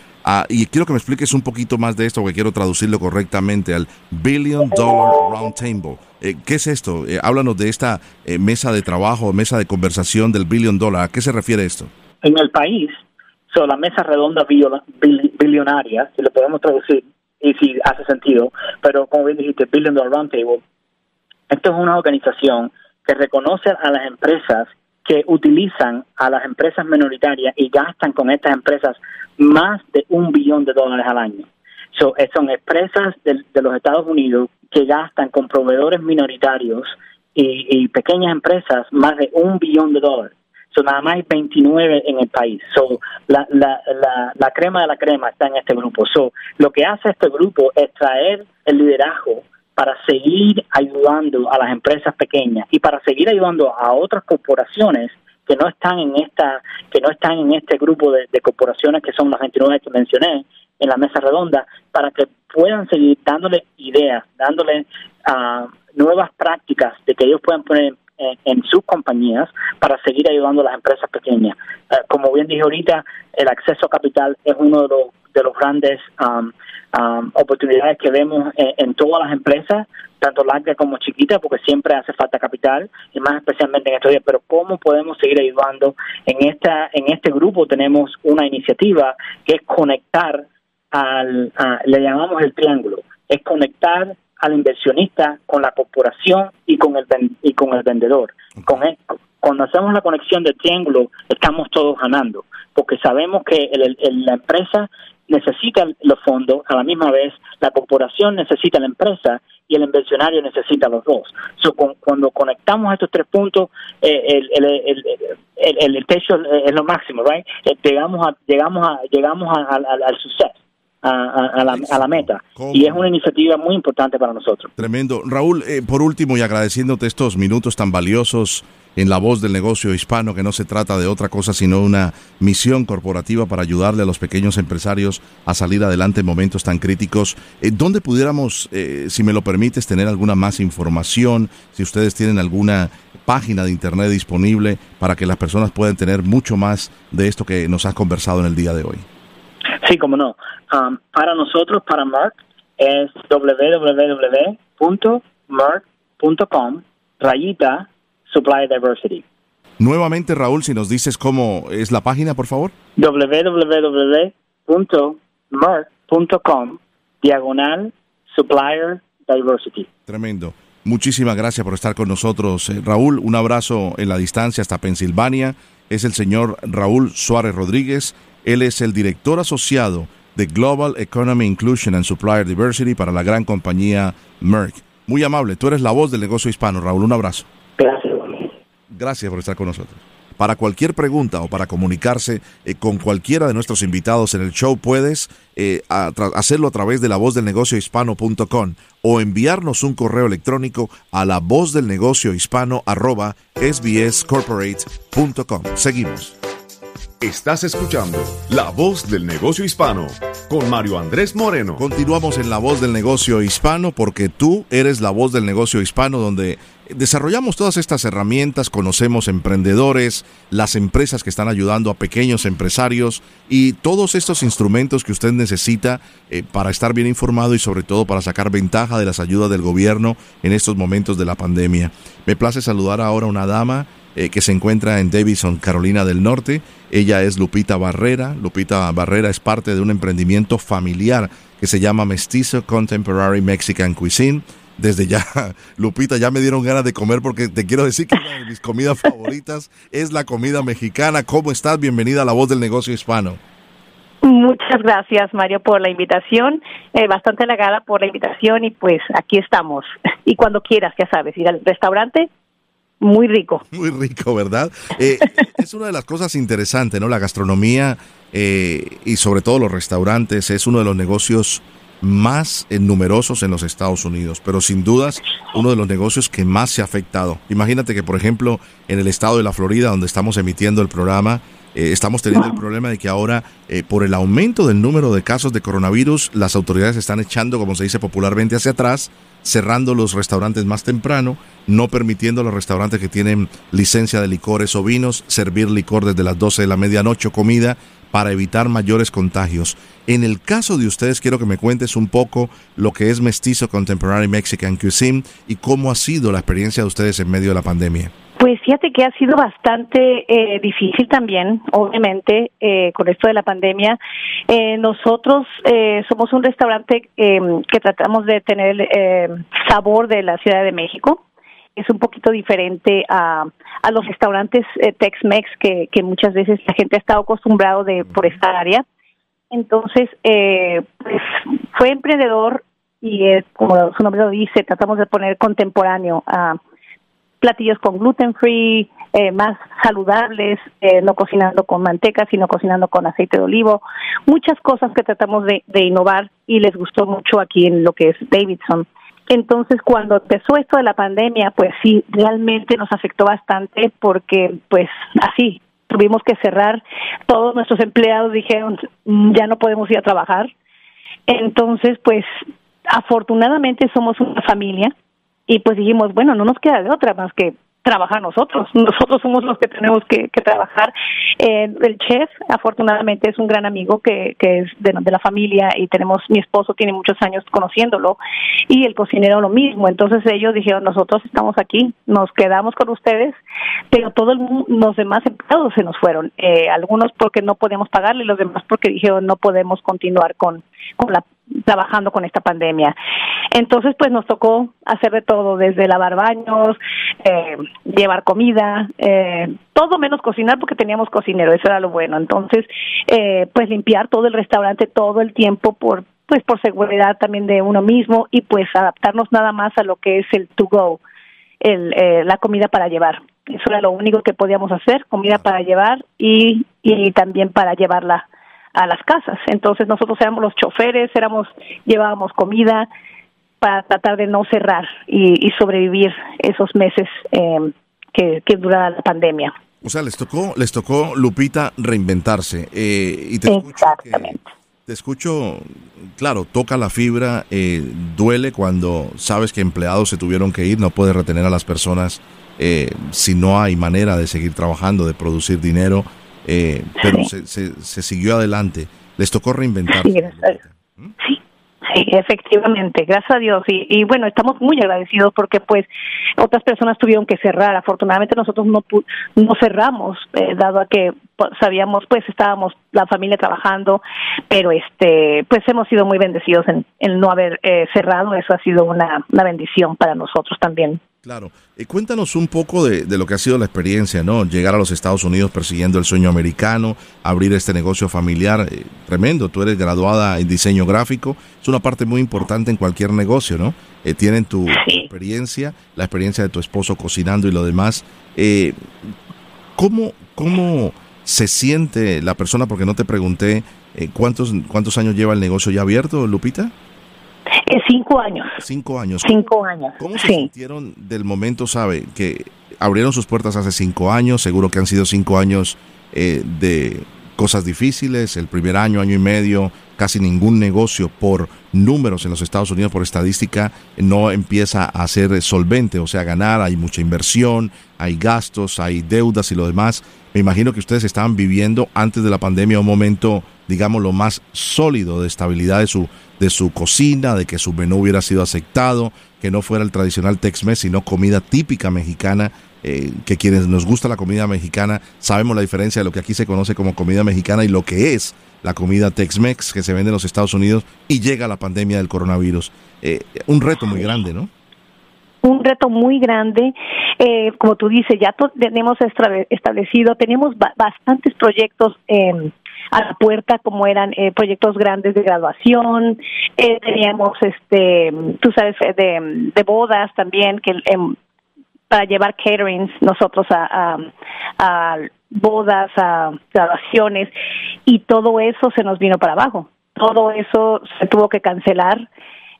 y quiero que me expliques un poquito más de esto, porque quiero traducirlo correctamente al Billion Dollar Roundtable. Eh, ¿Qué es esto? Eh, háblanos de esta mesa de trabajo, mesa de conversación del Billion Dollar. ¿A qué se refiere esto? En el país, son la mesa redonda billonaria, si lo podemos traducir y si hace sentido, pero como bien dijiste, Billion Dollar Roundtable, esto es una organización que reconoce a las empresas que utilizan a las empresas minoritarias y gastan con estas empresas más de un billón de dólares al año. Eh, son empresas de, los Estados Unidos que gastan con proveedores minoritarios y, pequeñas empresas más de un billón de dólares. Son nada más 29 en el país. So, la, la, la, la, crema de la crema está en este grupo. So, lo que hace este grupo es traer el liderazgo para seguir ayudando a las empresas pequeñas y para seguir ayudando a otras corporaciones que no están en esta que no están en este grupo de, corporaciones que son las 29 que mencioné en la mesa redonda para que puedan seguir dándole ideas dándole uh, nuevas prácticas de que ellos puedan poner en, sus compañías para seguir ayudando a las empresas pequeñas. Eh, como bien dije ahorita, el acceso a capital es uno de los, de los grandes um, Um, oportunidades que vemos en, todas las empresas, tanto largas como chiquitas, porque siempre hace falta capital, y más especialmente en estos días. Pero ¿cómo podemos seguir ayudando? En, esta, en este grupo tenemos una iniciativa que es conectar al, le llamamos el triángulo, es conectar al inversionista con la corporación y con el, y con el vendedor. Con cuando hacemos la conexión del triángulo, estamos todos ganando, porque sabemos que la empresa necesita los fondos, a la misma vez la corporación necesita la empresa y el inversionario necesita los dos. cuando conectamos estos tres puntos, eh, el, el, el, el, techo es lo máximo, right? Eh, llegamos a, llegamos a, llegamos al suceso a, la, a la, meta. Y es una iniciativa muy importante para nosotros. Tremendo. Raúl, eh, por último, y agradeciéndote estos minutos tan valiosos en la voz del negocio hispano, que no se trata de otra cosa sino una misión corporativa para ayudarle a los pequeños empresarios a salir adelante en momentos tan críticos. Eh, ¿Dónde pudiéramos, eh, si me lo permites, tener alguna más información? Si ustedes tienen alguna página de internet disponible para que las personas puedan tener mucho más de esto que nos has conversado en el día de hoy. Sí, como no. Um, para nosotros, para Merck, es www.merck.com, rayita, Supply Diversity. Nuevamente, Raúl, si nos dices cómo es la página, por favor. www.merck.com, diagonal, Supplier Diversity. Tremendo. Muchísimas gracias por estar con nosotros, eh, Raúl. Un abrazo en la distancia hasta Pensilvania. Es el señor Raúl Suárez Rodríguez. Él es el director asociado de Global Economy Inclusion and Supplier Diversity para la gran compañía Merck. Muy amable, tú eres la voz del negocio hispano, Raúl. Un abrazo. Gracias. Gracias por estar con nosotros. Para cualquier pregunta o para comunicarse eh, con cualquiera de nuestros invitados en el show, puedes eh, hacerlo a través de la voz del negocio hispano.com o enviarnos un correo electrónico a la voz del negocio hispano arroba sbscorporate.com. Seguimos. Estás escuchando La Voz del Negocio Hispano con Mario Andrés Moreno. Continuamos en La Voz del Negocio Hispano porque tú eres la voz del negocio hispano donde desarrollamos todas estas herramientas, conocemos emprendedores, las empresas que están ayudando a pequeños empresarios y todos estos instrumentos que usted necesita eh, para estar bien informado y sobre todo para sacar ventaja de las ayudas del gobierno en estos momentos de la pandemia. Me place saludar ahora a una dama eh, que se encuentra en Davidson, Carolina del Norte. Ella es Lupita Barrera. Lupita Barrera es parte de un emprendimiento familiar que se llama Mestizo Contemporary Mexican Cuisine. Desde ya, *laughs* Lupita, ya me dieron ganas de comer porque te quiero decir que una de mis comidas favoritas es la comida mexicana. ¿Cómo estás? Bienvenida a La Voz del Negocio Hispano. Muchas gracias, Mario, por la invitación. Eh, bastante halagada por la invitación y pues aquí estamos. *laughs* Y cuando quieras, ya sabes, ir al restaurante, muy rico. Muy rico, ¿verdad? Eh, es una de las cosas interesantes, ¿no? La gastronomía eh, y sobre todo los restaurantes es uno de los negocios más numerosos en los Estados Unidos, pero sin dudas uno de los negocios que más se ha afectado. Imagínate que, por ejemplo, en el estado de la Florida, donde estamos emitiendo el programa, eh, estamos teniendo el problema de que ahora, eh, por el aumento del número de casos de coronavirus, las autoridades están echando, como se dice popularmente, hacia atrás, cerrando los restaurantes más temprano, no permitiendo a los restaurantes que tienen licencia de licores o vinos servir licor desde las 12 de la medianoche o comida para evitar mayores contagios. En el caso de ustedes, quiero que me cuentes un poco lo que es Mestizo Contemporary Mexican Cuisine y cómo ha sido la experiencia de ustedes en medio de la pandemia. Pues fíjate que ha sido bastante eh, difícil también, obviamente, eh, con esto de la pandemia. Eh, nosotros somos un restaurante em, que tratamos de tener el sabor de la Ciudad de México. Es un poquito diferente a, a los restaurantes Tex-Mex que, que muchas veces la gente ha estado acostumbrado de por esta área. Entonces, pues fue emprendedor y como su nombre lo dice, tratamos de poner contemporáneo a platillos con gluten free, eh, más saludables, eh, no cocinando con manteca, sino cocinando con aceite de olivo, muchas cosas que tratamos de, innovar y les gustó mucho aquí en lo que es Davidson. Entonces, cuando empezó esto de la pandemia, pues sí, realmente nos afectó bastante porque, pues, así, tuvimos que cerrar. Todos nuestros empleados dijeron, mm, ya no podemos ir a trabajar. Entonces, pues, afortunadamente somos una familia y pues dijimos, bueno, no nos queda de otra más que trabajar nosotros. Nosotros somos los que tenemos que, trabajar. Eh, el chef, afortunadamente, es un gran amigo que, que es de, la familia y tenemos, mi esposo tiene muchos años conociéndolo y el cocinero lo mismo. Entonces ellos dijeron, nosotros estamos aquí, nos quedamos con ustedes, pero todos los demás empleados se nos fueron. Eh, algunos porque no podíamos pagarle los demás porque dijeron, no podemos continuar con, con la trabajando con esta pandemia. Entonces, pues nos tocó hacer de todo, desde lavar baños, eh, llevar comida, eh, todo menos cocinar porque teníamos cocinero, eso era lo bueno. Entonces, eh, pues limpiar todo el restaurante todo el tiempo por pues por seguridad también de uno mismo y pues adaptarnos nada más a lo que es el to go, el, eh, la comida para llevar. Eso era lo único que podíamos hacer, comida para llevar y, y también para llevarla a las casas. Entonces nosotros éramos los choferes, éramos llevábamos comida para tratar de no cerrar y, sobrevivir esos meses eh, que, que durara la pandemia. O sea, les tocó, les tocó Lupita reinventarse. Eh, y te Exactamente. te escucho, claro, toca la fibra, eh, duele cuando sabes que empleados se tuvieron que ir, no puedes retener a las personas eh, si no hay manera de seguir trabajando, de producir dinero. Eh, pero se, se, siguió adelante. Les tocó reinventarse. Sí, sí, efectivamente, gracias a Dios. Y, y, bueno, estamos muy agradecidos porque pues otras personas tuvieron que cerrar. Afortunadamente nosotros no, no cerramos, eh, dado a que pues, sabíamos, pues estábamos la familia trabajando, pero este, pues hemos sido muy bendecidos en, en no haber eh, cerrado. Eso ha sido una, una bendición para nosotros también. Claro. Eh, cuéntanos un poco de, lo que ha sido la experiencia, ¿no? Llegar a los Estados Unidos persiguiendo el sueño americano, abrir este negocio familiar, eh, tremendo. Tú eres graduada en diseño gráfico, es una parte muy importante en cualquier negocio, ¿no? Eh, tienen tu, experiencia, la experiencia de tu esposo cocinando y lo demás. ¿cómo, ¿Cómo se siente la persona? Porque no te pregunté cuántos, cuántos años lleva el negocio ya abierto, Lupita. Eh, cinco años. Cinco años. Cinco años. ¿Cómo se sintieron del momento, sabe, que abrieron sus puertas hace cinco años? Seguro que han sido cinco años eh, de cosas difíciles. El primer año, año y medio, casi ningún negocio por números en los Estados Unidos, por estadística, no empieza a ser solvente, o sea, a ganar. Hay mucha inversión, hay gastos, hay deudas y lo demás. Me imagino que ustedes estaban viviendo antes de la pandemia un momento, digamos, lo más sólido de estabilidad de su, de su cocina, de que su menú hubiera sido aceptado, que no fuera el tradicional Tex-Mex, sino comida típica mexicana eh, que quienes nos gusta la comida mexicana sabemos la diferencia de lo que aquí se conoce como comida mexicana y lo que es la comida Tex-Mex que se vende en los Estados Unidos y llega la pandemia del coronavirus. Eh, un reto muy grande, ¿no? Un reto muy grande. Eh, como tú dices, ya tenemos establecido, tenemos bastantes proyectos a la puerta, como eran eh, proyectos grandes de graduación, teníamos, este, tú sabes, de, de bodas también, que em, para llevar caterings nosotros a, a, bodas, a graduaciones, y todo eso se nos vino para abajo. Todo eso se tuvo que cancelar.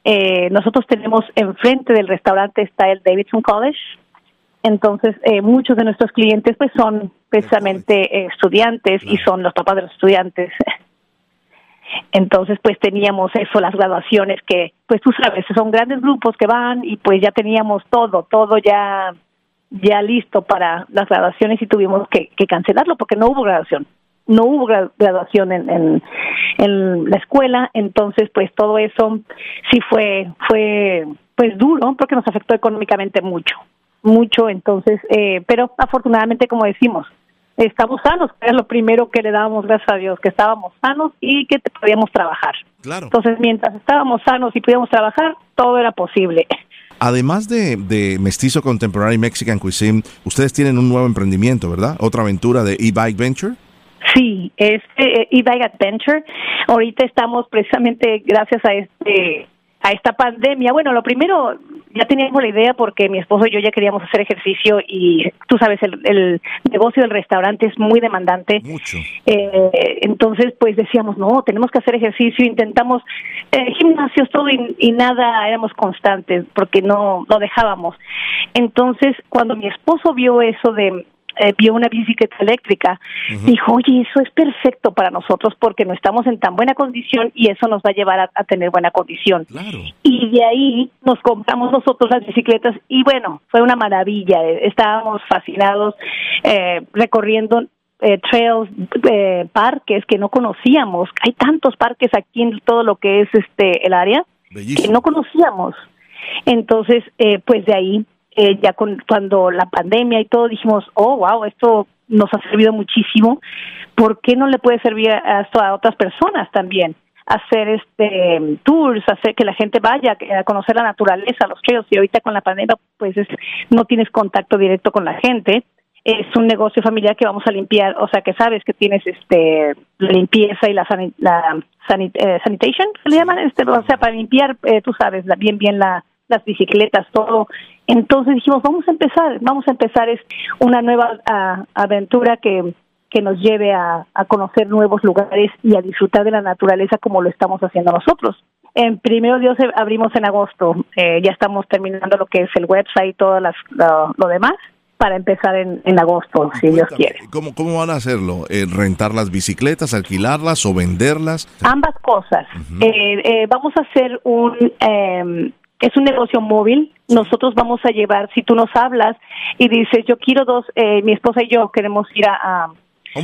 Eh, nosotros tenemos enfrente del restaurante está el Davidson College, entonces eh, muchos de nuestros clientes pues son precisamente eh, estudiantes y son los papás de los estudiantes. *laughs* Entonces, pues teníamos eso, las graduaciones que, pues tú sabes, son grandes grupos que van y pues ya teníamos todo, todo ya ya listo para las graduaciones y tuvimos que, cancelarlo porque no hubo graduación. No hubo graduación en, en, en, la escuela, entonces pues todo eso sí fue, fue pues duro porque nos afectó económicamente mucho, mucho, entonces, eh, pero afortunadamente como decimos, estamos sanos, que es lo primero que le dábamos gracias a Dios, que estábamos sanos y que podíamos trabajar. Claro. Entonces, mientras estábamos sanos y podíamos trabajar, todo era posible. Además de, de, Mestizo Contemporary Mexican Cuisine, ustedes tienen un nuevo emprendimiento, ¿verdad? Otra aventura de e-bike venture. Sí, es eh, e-bike adventure. Ahorita estamos precisamente gracias a este a esta pandemia. Bueno, lo primero, ya teníamos la idea porque mi esposo y yo ya queríamos hacer ejercicio y tú sabes, el, negocio del restaurante es muy demandante. Mucho. Eh, entonces, pues decíamos, no, tenemos que hacer ejercicio, intentamos eh, gimnasios, todo y, nada, éramos constantes porque no, lo dejábamos. Entonces, cuando mi esposo vio eso de eh, vio una bicicleta eléctrica, dijo, oye, eso es perfecto para nosotros porque no estamos en tan buena condición y eso nos va a llevar a, tener buena condición. Y de ahí nos compramos nosotros las bicicletas y bueno, fue una maravilla, eh, estábamos fascinados eh, recorriendo eh, trails, eh, parques que no conocíamos. Hay tantos parques aquí en todo lo que es este el área que no conocíamos. Entonces, eh, pues de ahí eh, ya con, cuando la pandemia y todo dijimos, oh, wow, esto nos ha servido muchísimo, ¿por qué no le puede servir a esto a otras personas también? hacer este tours, hacer que la gente vaya a conocer la naturaleza, los trails y ahorita con la pandemia pues no tienes contacto directo con la gente, es un negocio familiar que vamos a limpiar, o sea que sabes que tienes este la limpieza y la, la eh, sanitation, se le llaman, este, o sea para limpiar, eh, tú sabes bien bien la las bicicletas, todo. Entonces dijimos, vamos a empezar, vamos a empezar es una nueva aventura que, que nos lleve a, conocer nuevos lugares y a disfrutar de la naturaleza como lo estamos haciendo nosotros. En primero Dios eh, abrimos en agosto, eh, ya estamos terminando lo que es el website y todo las, lo, demás para empezar en, en agosto, si Dios quiere. ¿cómo, ¿Cómo van a hacerlo? Eh, ¿Rentar las bicicletas, alquilarlas o venderlas? Ambas cosas. vamos a hacer un em, es un negocio móvil. Nosotros vamos a llevar, si tú nos hablas y dices, yo quiero dos, eh, mi esposa y yo queremos ir a,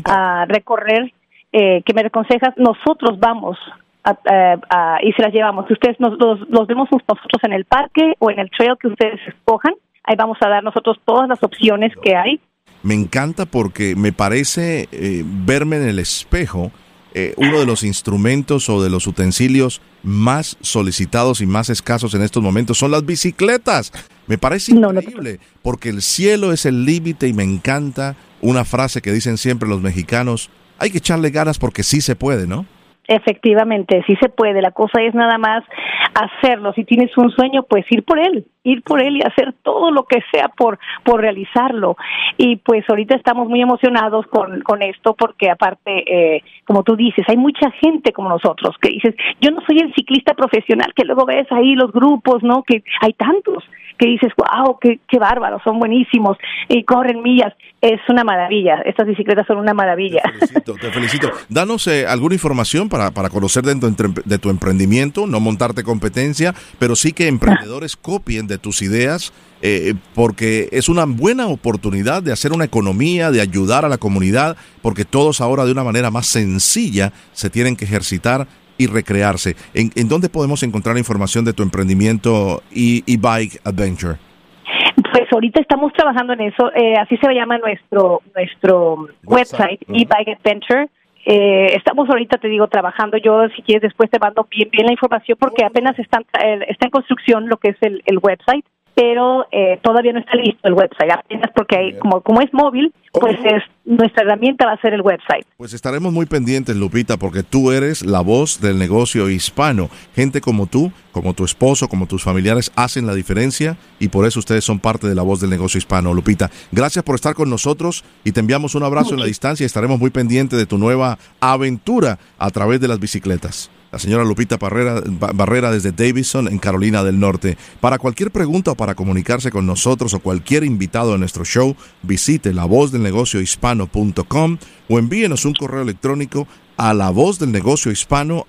a, recorrer, eh, que me aconsejas, nosotros vamos a, y se las llevamos. Ustedes nos, los, vemos nosotros en el parque o en el trail que ustedes escojan. Ahí vamos a dar nosotros todas las opciones que hay. Me encanta porque me parece eh, verme en el espejo eh, uno de los instrumentos o de los utensilios más solicitados y más escasos en estos momentos son las bicicletas. Me parece increíble, porque el cielo es el límite y me encanta una frase que dicen siempre los mexicanos, hay que echarle ganas porque sí se puede, ¿no? Efectivamente, sí se puede. La cosa es nada más hacerlo. Si tienes un sueño, pues ir por él, ir por él y hacer todo lo que sea por por realizarlo. Y pues ahorita estamos muy emocionados con con esto porque aparte, eh, como tú dices, hay mucha gente como nosotros que dices, yo no soy el ciclista profesional que luego ves ahí los grupos, ¿no? Que hay tantos que dices, wow, qué, qué bárbaros, son buenísimos y corren millas. Es una maravilla. Estas bicicletas son una maravilla. Te felicito. Te. Danos eh, alguna información para, para conocer de tu, de tu emprendimiento, no montarte competencia, pero sí que emprendedores copien de tus ideas. Eh, porque es una buena oportunidad de hacer una economía, de ayudar a la comunidad, porque todos ahora de una manera más sencilla se tienen que ejercitar y recrearse. ¿En, en dónde podemos encontrar información de tu emprendimiento e-bike adventure? Pues ahorita estamos trabajando en eso. Eh, así se llama nuestro nuestro website, e-bike adventure. Eh, estamos ahorita, te digo, trabajando. Yo, si quieres, después te mando bien, bien la información porque apenas está, está en construcción lo que es el, el website pero eh, todavía no está listo el website, apenas porque hay, como, como es móvil, pues es, nuestra herramienta va a ser el website. Pues estaremos muy pendientes, Lupita, porque tú eres la voz del negocio hispano. Gente como tú, como tu esposo, como tus familiares hacen la diferencia y por eso ustedes son parte de la voz del negocio hispano. Lupita, gracias por estar con nosotros y te enviamos un abrazo en la distancia y estaremos muy pendientes de tu nueva aventura a través de las bicicletas la señora Lupita Barrera, desde Davidson, en Carolina del Norte. Para cualquier pregunta o para comunicarse con nosotros o cualquier invitado de nuestro show, visite lavozdelnegociohispano.com o envíenos un correo electrónico a la voz del negocio hispano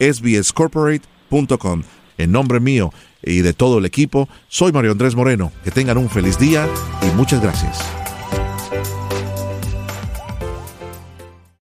sbscorporate.com. En nombre mío y de todo el equipo, soy Mario Andrés Moreno. Que tengan un feliz día y muchas gracias.